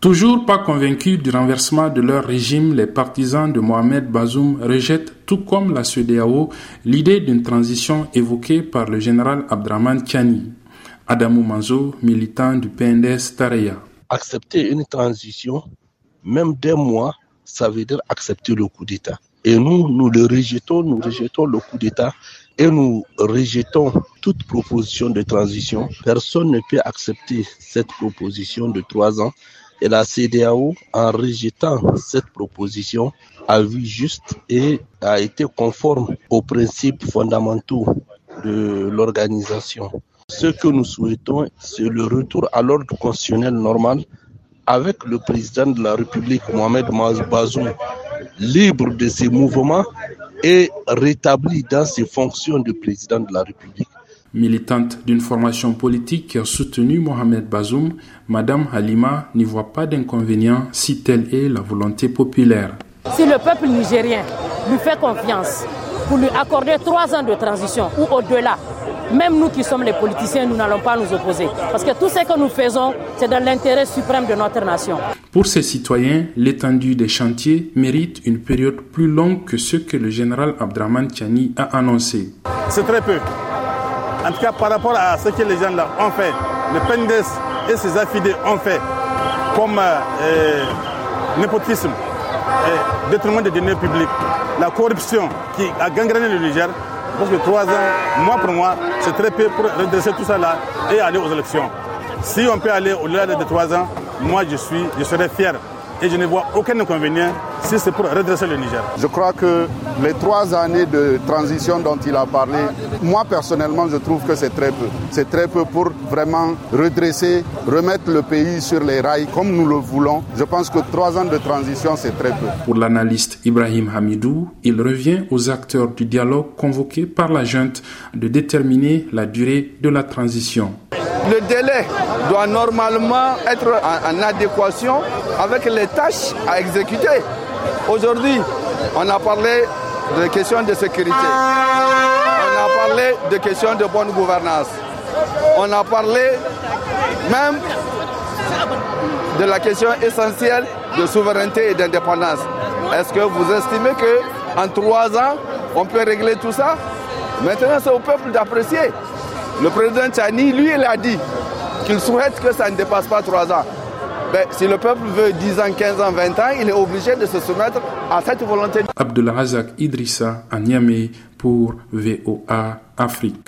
Toujours pas convaincus du renversement de leur régime, les partisans de Mohamed Bazoum rejettent, tout comme la CEDEAO, l'idée d'une transition évoquée par le général Abdraman Tiani. Adamou Manzo, militant du PNDS Tareya. Accepter une transition, même d'un mois, ça veut dire accepter le coup d'État. Et nous, nous le rejetons, nous rejetons le coup d'État et nous rejetons toute proposition de transition. Personne ne peut accepter cette proposition de trois ans et la CDAO, en rejetant cette proposition, a vu juste et a été conforme aux principes fondamentaux de l'organisation. Ce que nous souhaitons, c'est le retour à l'ordre constitutionnel normal avec le président de la République, Mohamed Bazoum, libre de ses mouvements et rétabli dans ses fonctions de président de la République. Militante d'une formation politique qui a soutenu Mohamed Bazoum, Madame Halima n'y voit pas d'inconvénient si telle est la volonté populaire. Si le peuple nigérien lui fait confiance pour lui accorder trois ans de transition ou au-delà, même nous qui sommes les politiciens, nous n'allons pas nous opposer. Parce que tout ce que nous faisons, c'est dans l'intérêt suprême de notre nation. Pour ces citoyens, l'étendue des chantiers mérite une période plus longue que ce que le général Abdraman Tiani a annoncé. C'est très peu. En tout cas, par rapport à ce que les gens là ont fait, le PENDES et ses affidés ont fait, comme euh, népotisme, et détournement des données publiques, la corruption qui a gangréné le Niger, parce que trois ans, mois pour mois, c'est très peu pour redresser tout ça là et aller aux élections. Si on peut aller au-delà de trois ans, moi je suis, je serais fier et je ne vois aucun inconvénient si c'est pour redresser le Niger. Je crois que les trois années de transition dont il a parlé, moi personnellement, je trouve que c'est très peu. C'est très peu pour vraiment redresser, remettre le pays sur les rails comme nous le voulons. Je pense que trois ans de transition, c'est très peu. Pour l'analyste Ibrahim Hamidou, il revient aux acteurs du dialogue convoqués par la junte de déterminer la durée de la transition. Le délai doit normalement être en, adéquation avec les tâches à exécuter. Aujourd'hui, on a parlé de questions de sécurité. On a parlé de questions de bonne gouvernance. On a parlé même de la question essentielle de souveraineté et d'indépendance. Est-ce que vous estimez que en trois ans, on peut régler tout ça? Maintenant, c'est au peuple d'apprécier. Le président Tchani, lui, il a dit qu'il souhaite que ça ne dépasse pas trois ans. Ben, si le peuple veut 10 ans, 15 ans, 20 ans, il est obligé de se soumettre à cette volonté. Abdullah Idrissa à Niamey pour VOA Afrique.